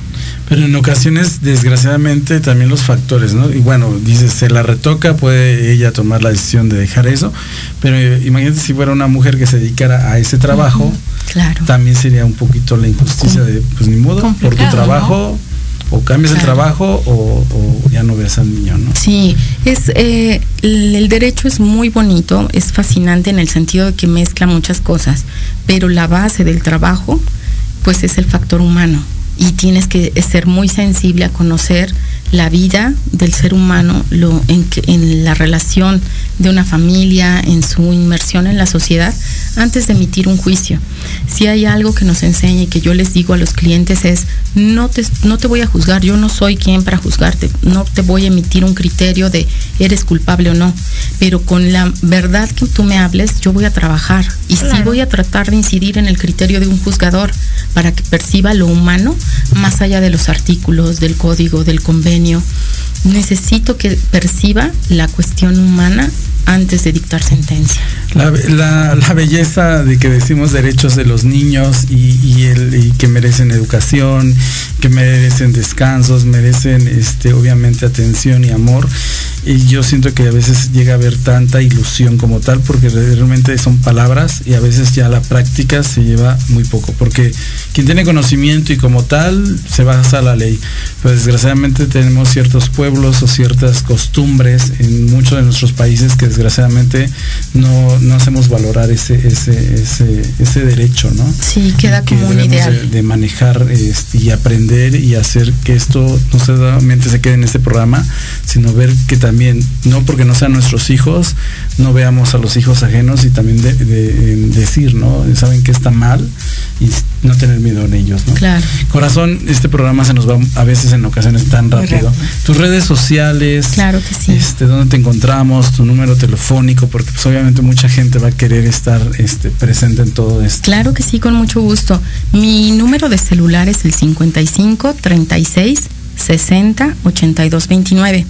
Pero en ocasiones, desgraciadamente, también los factores, ¿no? Y bueno, dices, se la retoca, puede ella tomar la decisión de dejar eso, pero imagínate si fuera una mujer que se dedicara a ese trabajo, claro. también sería un poquito la injusticia de, pues ni modo, por tu trabajo, o cambias el trabajo o, ya no ves al niño, ¿no? Sí, es eh, el derecho es muy bonito, es fascinante en el sentido de que mezcla muchas cosas, pero la base del trabajo, pues es el factor humano. Y tienes que ser muy sensible a conocer la vida del ser humano, lo, en, en la relación de una familia, en su inmersión en la sociedad, antes de emitir un juicio. Si hay algo que nos enseña y que yo les digo a los clientes es, no te, no te voy a juzgar, yo no soy quien para juzgarte, no te voy a emitir un criterio de eres culpable o no, pero con la verdad que tú me hables, yo voy a trabajar y sí voy a tratar de incidir en el criterio de un juzgador para que perciba lo humano más allá de los artículos, del código, del convenio. Necesito que perciba la cuestión humana antes de dictar sentencia. La, belleza de que decimos derechos de los niños y, que merecen educación, que merecen descansos, merecen este, obviamente atención y amor. Y yo siento que a veces llega a haber tanta ilusión como tal, porque realmente son palabras y a veces ya la práctica se lleva muy poco, porque quien tiene conocimiento y como tal se basa la ley. Pero desgraciadamente tenemos ciertos pueblos o ciertas costumbres en muchos de nuestros países que desgraciadamente no, no hacemos valorar ese, ese, ese, ese derecho, ¿no? Sí, queda como un ideal. De, manejar este, y aprender y hacer que esto no solamente se quede en este programa, sino ver que también, no porque no sean nuestros hijos, no veamos a los hijos ajenos y también de, decir, ¿no? Saben que está mal y no tener miedo en ellos, ¿no? Claro. Corazón, este programa se nos va a veces en ocasiones tan rápido. Tus redes sociales, claro que sí. Este, dónde te encontramos, tu número telefónico, porque pues, obviamente mucha gente va a querer estar este, presente en todo esto. Claro que sí, con mucho gusto. Mi número de celular es el 55 36 60 82 29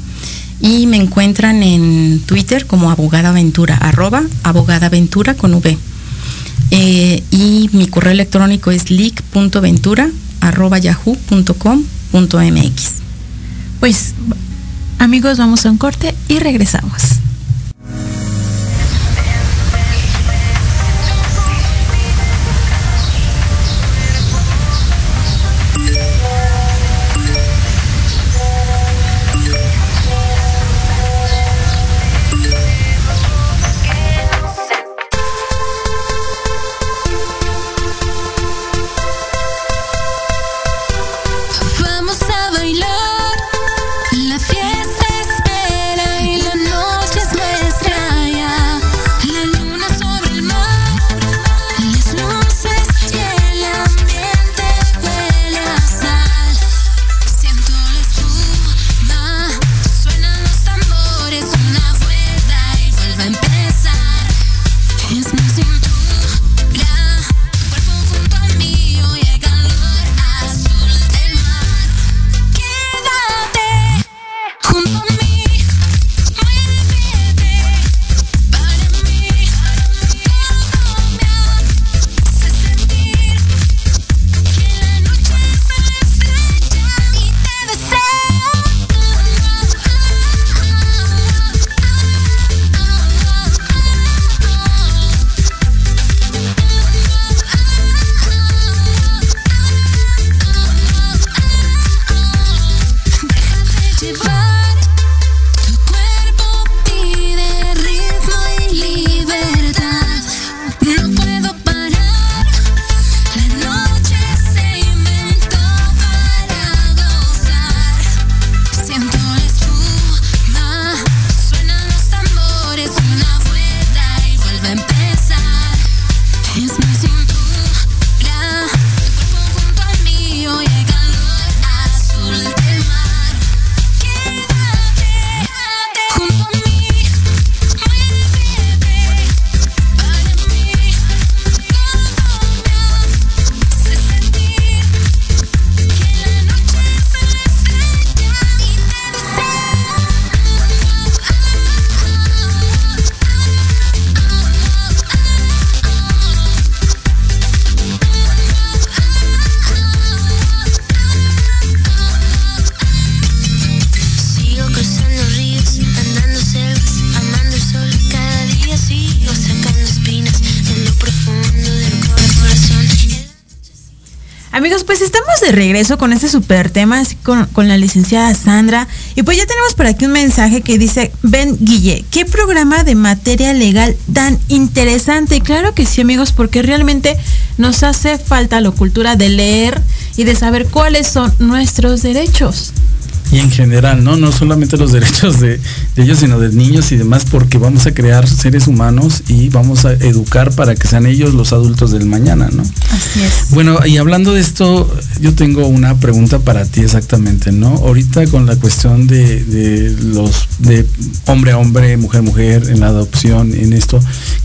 y me encuentran en Twitter como abogada aventura, arroba abogada aventura con V. Eh, y mi correo electrónico es leak.ventura arroba yahoo.com.mx. Pues amigos, vamos a un corte y regresamos. Regreso con este super tema con, con, la licenciada Sandra. Y pues ya tenemos por aquí un mensaje que dice, Ben Guille, ¿qué programa de materia legal tan interesante? Claro que sí, amigos, porque realmente nos hace falta la cultura de leer y de saber cuáles son nuestros derechos y en general, ¿no? No solamente los derechos de, ellos, sino de niños y demás, porque vamos a crear seres humanos y vamos a educar para que sean ellos los adultos del mañana, ¿no? Así es. Bueno, y hablando de esto, yo tengo una pregunta para ti exactamente, ¿no? Ahorita con la cuestión de, de los de hombre a hombre, mujer a mujer, en la adopción, en esto,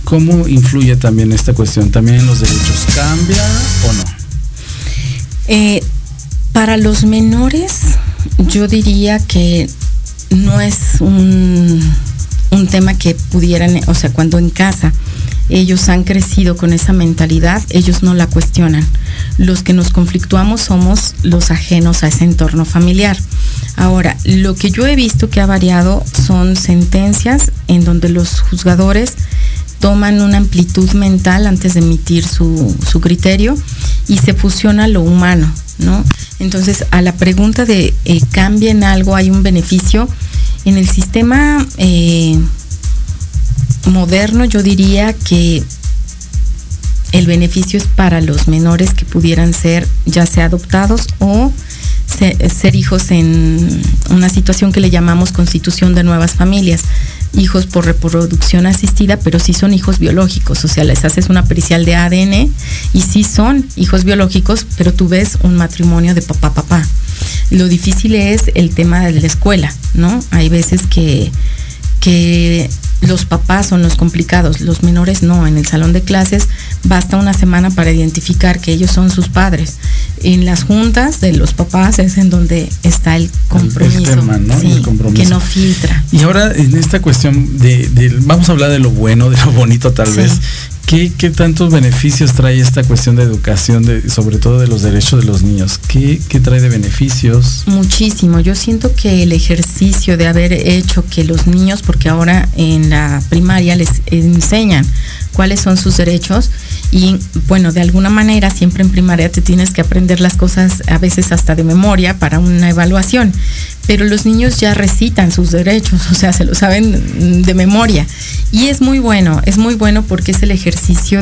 ¿cómo influye también esta cuestión? ¿También los derechos cambia o no? Eh, para los menores, yo diría que no es un, un tema que pudieran, o sea, cuando en casa ellos han crecido con esa mentalidad, ellos no la cuestionan. Los que nos conflictuamos somos los ajenos a ese entorno familiar. Ahora, lo que yo he visto que ha variado son sentencias en donde los juzgadores toman una amplitud mental antes de emitir su, su criterio y se fusiona lo humano, ¿no? Entonces, a la pregunta de eh, cambia en algo, hay un beneficio. En el sistema eh, moderno yo diría que el beneficio es para los menores que pudieran ser ya sea adoptados o ser hijos en una situación que le llamamos constitución de nuevas familias hijos por reproducción asistida, pero sí son hijos biológicos, o sea, les haces una pericial de ADN y sí son hijos biológicos, pero tú ves un matrimonio de papá papá. Lo difícil es el tema de la escuela, ¿no? Hay veces que que los papás son los complicados, los menores no. En el salón de clases basta una semana para identificar que ellos son sus padres. En las juntas de los papás es en donde está el compromiso, que no filtra. Y ahora en esta cuestión de, vamos a hablar de lo bueno, de lo bonito tal vez. ¿Qué, tantos beneficios trae esta cuestión de educación, de, sobre todo de los derechos de los niños? ¿Qué, ¿Qué, trae de beneficios? Muchísimo. Yo siento que el ejercicio de haber hecho que los niños, porque ahora en la primaria les enseñan cuáles son sus derechos y bueno, de alguna manera siempre en primaria te tienes que aprender las cosas a veces hasta de memoria para una evaluación, pero los niños ya recitan sus derechos, o sea, se lo saben de memoria y es muy bueno, es muy bueno porque es el ejercicio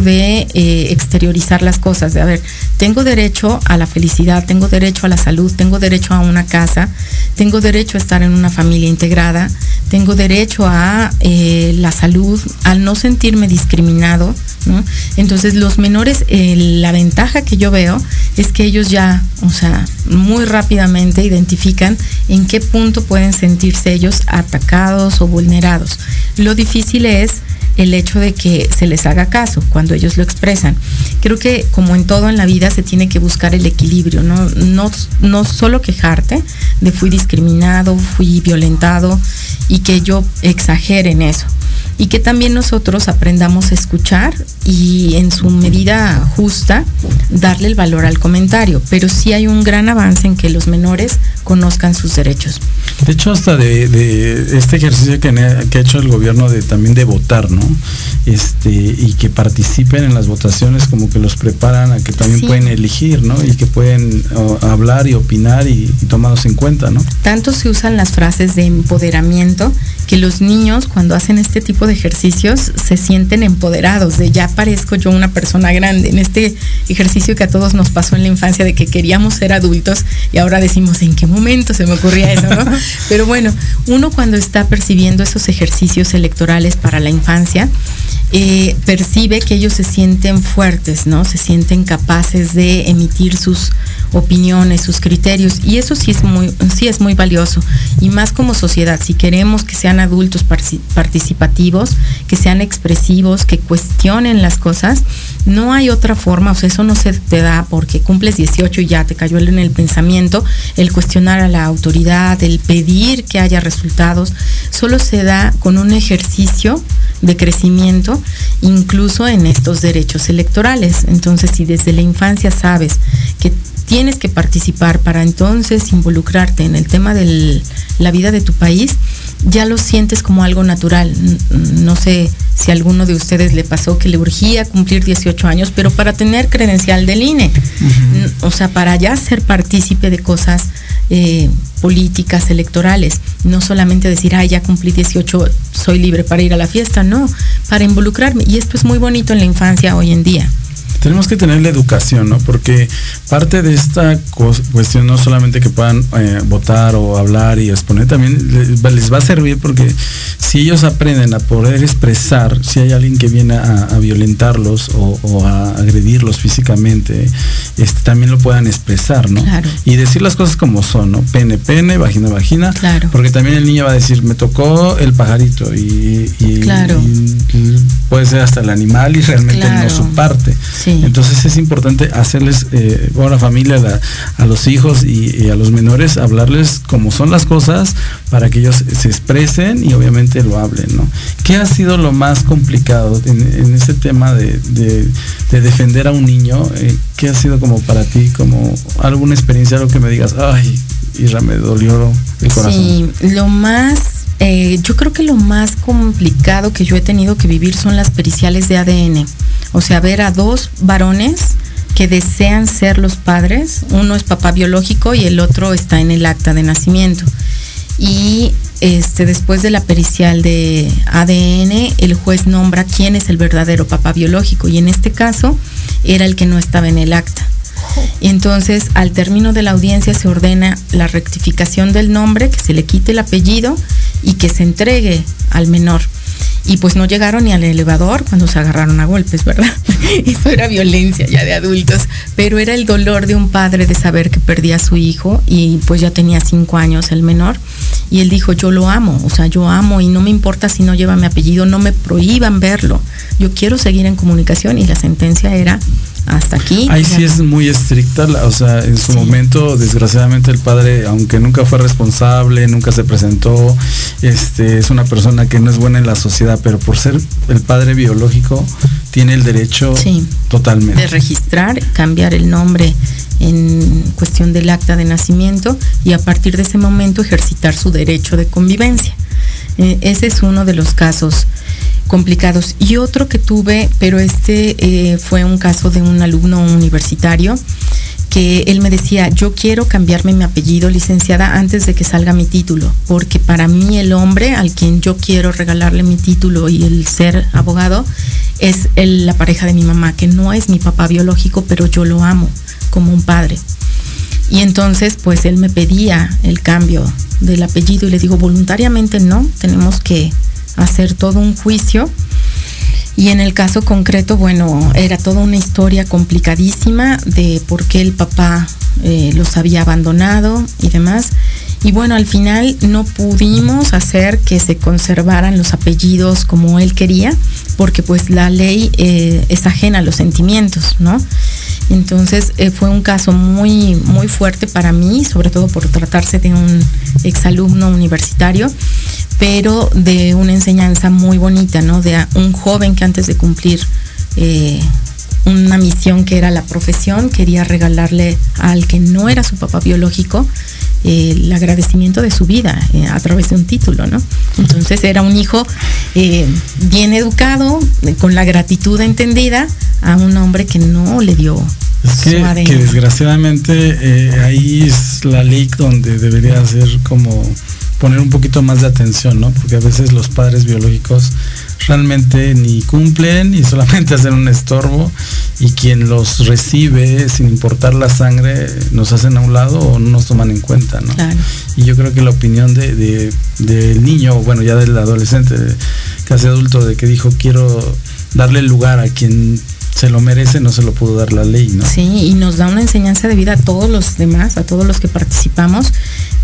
de eh, exteriorizar las cosas, de a ver, tengo derecho a la felicidad, tengo derecho a la salud, tengo derecho a una casa, tengo derecho a estar en una familia integrada, tengo derecho a eh, la salud, al no sentirme discriminado, ¿no? Entonces los menores, la ventaja que yo veo es que ellos ya, o sea, muy rápidamente identifican en qué punto pueden sentirse ellos atacados o vulnerados. Lo difícil es el hecho de que se les haga caso cuando ellos lo expresan. Creo que como en todo en la vida se tiene que buscar el equilibrio, no, no, no solo quejarte de fui discriminado, fui violentado y que yo exagere en eso y que también nosotros aprendamos a escuchar y en su medida justa darle el valor al comentario. Pero sí hay un gran avance en que los menores conozcan sus derechos. De hecho, hasta de, este ejercicio que, ha hecho el gobierno de también de votar, ¿no? Este, y que participen en las votaciones, como que los preparan a que también pueden elegir, ¿no? Y que pueden hablar y opinar y, y tomarlos en cuenta, ¿no? Tanto se usan las frases de empoderamiento que los niños cuando hacen este tipo de ejercicios se sienten empoderados de ya parezco yo una persona grande. En este ejercicio que a todos nos pasó en la infancia de que queríamos ser adultos y ahora decimos en qué momento se me ocurría eso, ¿no? Pero bueno, uno cuando está percibiendo esos ejercicios electorales para la infancia, eh, percibe que ellos se sienten fuertes, ¿no? Se sienten capaces de emitir sus opiniones, sus criterios y eso sí es muy, sí es muy valioso y más como sociedad, si queremos que sean adultos participativos, que sean expresivos, que cuestionen las cosas, no hay otra forma, o sea, eso no se te da porque cumples 18 y ya te cayó en el pensamiento, el cuestionar a la autoridad, el pedir que haya resultados, solo se da con un ejercicio de crecimiento, incluso en estos derechos electorales. Entonces, si desde la infancia sabes que tienes que participar para entonces involucrarte en el tema de la vida de tu país, ya lo sientes como algo natural. No sé si a alguno de ustedes le pasó que le urgía cumplir 18 años, pero para tener credencial del INE, o sea, para ya ser partícipe de cosas eh, políticas, electorales, no solamente decir, ah, ya cumplí 18, soy libre para ir a la fiesta, no, para involucrarme. Y esto es muy bonito en la infancia hoy en día tenemos que tener la educación, ¿no? Porque parte de esta cuestión no solamente que puedan eh, votar o hablar y exponer, también les, va a servir porque si ellos aprenden a poder expresar, si hay alguien que viene a, violentarlos o, a agredirlos físicamente, este, también lo puedan expresar, ¿no? Claro. Y decir las cosas como son, ¿no? Pene, pene, vagina, vagina. Claro. Porque también el niño va a decir, me tocó el pajarito y, claro. puede ser hasta el animal y realmente no su parte. Entonces es importante hacerles, eh, a la familia, a, los hijos y, a los menores, hablarles como son las cosas para que ellos se expresen y obviamente lo hablen, ¿no? ¿Qué ha sido lo más complicado en, este tema de, defender a un niño? Eh, ¿Qué ha sido como para ti, como alguna experiencia, algo que me digas, ay, Isra, me dolió el corazón? Sí, lo más eh, yo creo que lo más complicado que yo he tenido que vivir son las periciales de ADN. O sea, ver a dos varones que desean ser los padres, uno es papá biológico y el otro está en el acta de nacimiento. Y este, después de la pericial de ADN, el juez nombra quién es el verdadero papá biológico y en este caso era el que no estaba en el acta. Entonces, al término de la audiencia se ordena la rectificación del nombre, que se le quite el apellido y que se entregue al menor. Y pues no llegaron ni al elevador cuando se agarraron a golpes, ¿verdad? Eso era violencia ya de adultos, pero era el dolor de un padre de saber que perdía a su hijo y pues ya tenía cinco años el menor. Y él dijo, yo lo amo, o sea, yo amo y no me importa si no lleva mi apellido, no me prohíban verlo, yo quiero seguir en comunicación y la sentencia era hasta aquí. Ahí sí es muy estricta, o sea, en su momento, desgraciadamente el padre, aunque nunca fue responsable, nunca se presentó, este, es una persona que no es buena en la sociedad, pero por ser el padre biológico, tiene el derecho totalmente. De registrar, cambiar el nombre en cuestión del acta de nacimiento y a partir de ese momento ejercitar su derecho de convivencia. Eh, ese es uno de los casos complicados. Y otro que tuve, pero este eh, fue un caso de un alumno universitario que él me decía, yo quiero cambiarme mi apellido licenciada antes de que salga mi título, porque para mí el hombre al quien yo quiero regalarle mi título y el ser abogado es la pareja de mi mamá, que no es mi papá biológico, pero yo lo amo como un padre. Y entonces pues él me pedía el cambio del apellido y le digo, voluntariamente no, tenemos que hacer todo un juicio. Y en el caso concreto, bueno, era toda una historia complicadísima de por qué el papá eh, los había abandonado y demás. Y bueno, al final no pudimos hacer que se conservaran los apellidos como él quería, porque pues la ley eh, es ajena a los sentimientos, ¿no? Entonces eh, fue un caso muy, muy fuerte para mí, sobre todo por tratarse de un exalumno universitario, pero de una enseñanza muy bonita, ¿no? De un joven que antes de cumplir eh, una misión que era la profesión, quería regalarle al que no era su papá biológico eh, el agradecimiento de su vida a través de un título, ¿no? Entonces era un hijo bien educado, con la gratitud entendida a un hombre que no le dio es que, desgraciadamente eh, ahí es la ley donde debería ser como poner un poquito más de atención, ¿no? Porque a veces los padres biológicos realmente ni cumplen y solamente hacen un estorbo y quien los recibe, sin importar la sangre, nos hacen a un lado o no nos toman en cuenta, ¿no? Y yo creo que la opinión de, del niño, bueno, ya del adolescente, casi adulto, de que dijo quiero darle lugar a quien se lo merece, no se lo pudo dar la ley, ¿no? Sí, y nos da una enseñanza de vida a todos los demás, a todos los que participamos,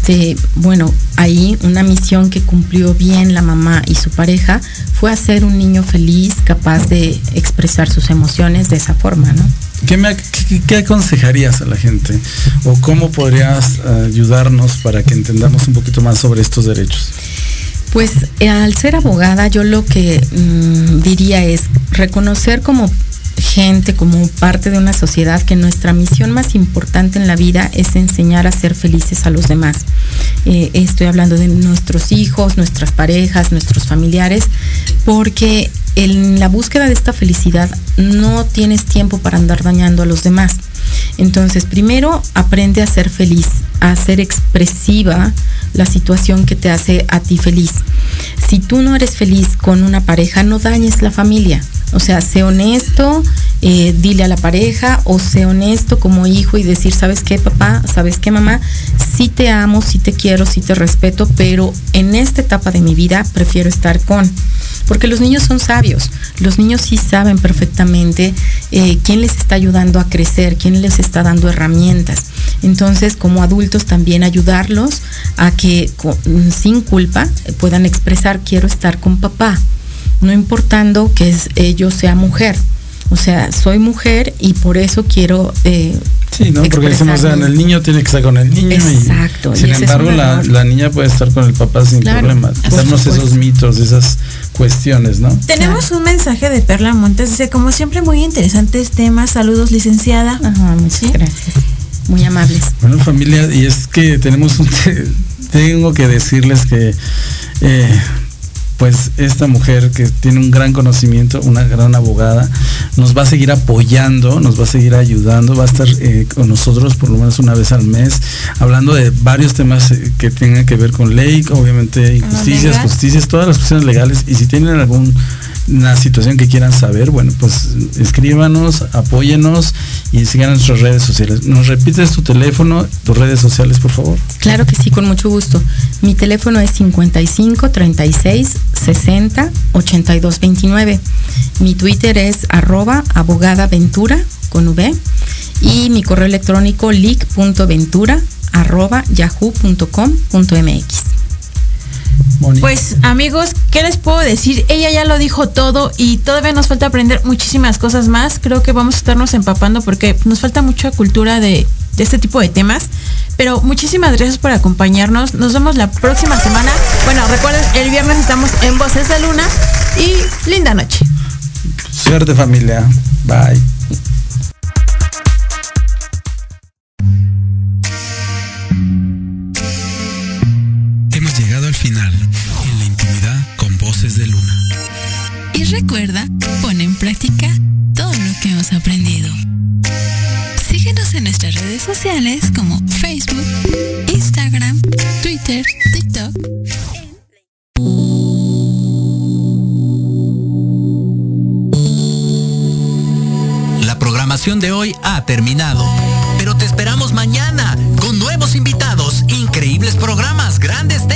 de, bueno, ahí una misión que cumplió bien la mamá y su pareja fue hacer un niño feliz, capaz de expresar sus emociones de esa forma, ¿no? ¿Qué, me, qué, aconsejarías a la gente? ¿O cómo podrías ayudarnos para que entendamos un poquito más sobre estos derechos? Pues eh, al ser abogada yo lo que mm, diría es reconocer como gente, como parte de una sociedad, que nuestra misión más importante en la vida es enseñar a ser felices a los demás. Eh, estoy hablando de nuestros hijos, nuestras parejas, nuestros familiares, porque en la búsqueda de esta felicidad no tienes tiempo para andar dañando a los demás. Entonces, primero aprende a ser feliz, a ser expresiva la situación que te hace a ti feliz. Si tú no eres feliz con una pareja, no dañes la familia. O sea, sé honesto, eh, dile a la pareja o sé honesto como hijo y decir, ¿sabes qué papá? ¿Sabes qué mamá? Sí te amo, sí te quiero, sí te respeto, pero en esta etapa de mi vida prefiero estar con. Porque los niños son sabios, los niños sí saben perfectamente eh, quién les está ayudando a crecer, quién les está dando herramientas. Entonces, como adultos también ayudarlos a que sin culpa puedan expresar, quiero estar con papá, no importando que es, yo sea mujer. O sea, soy mujer y por eso quiero... Eh, sí, ¿no? Porque decimos, o el niño tiene que estar con el niño. Exacto. sin embargo, la, niña puede estar con el papá sin problemas. Darnos esos mitos, esas cuestiones, ¿no? Tenemos un mensaje de Perla Montes. Dice, como siempre, muy interesantes temas. Saludos, licenciada. Ajá, muchas gracias. Muy amables. Bueno, familia, y es que tenemos un... tengo que decirles que... Eh, pues esta mujer que tiene un gran conocimiento, una gran abogada, nos va a seguir apoyando, nos va a seguir ayudando, va a estar eh, con nosotros por lo menos una vez al mes, hablando de varios temas eh, que tengan que ver con ley, obviamente injusticias, justicias, todas las cuestiones legales, y si tienen algún una situación que quieran saber, bueno, pues escríbanos, apóyenos y sigan nuestras redes sociales. ¿Nos repites tu teléfono, tus redes sociales, por favor? Claro que sí, con mucho gusto. Mi teléfono es 55 36 60 82 29. Mi Twitter es arroba abogada ventura con V y mi correo electrónico lic.ventura arroba yahoo.com.mx. Pues amigos, ¿qué les puedo decir? Ella ya lo dijo todo y todavía nos falta aprender muchísimas cosas más. Creo que vamos a estarnos empapando porque nos falta mucha cultura de, este tipo de temas. Pero muchísimas gracias por acompañarnos. Nos vemos la próxima semana. Bueno, recuerden, el viernes estamos en Voces de Luna y linda noche. Suerte familia. Bye. Voces de luna. Y recuerda, pon en práctica todo lo que hemos aprendido. Síguenos en nuestras redes sociales como Facebook, Instagram, Twitter, TikTok. La programación de hoy ha terminado, pero te esperamos mañana con nuevos invitados, increíbles programas, grandes temas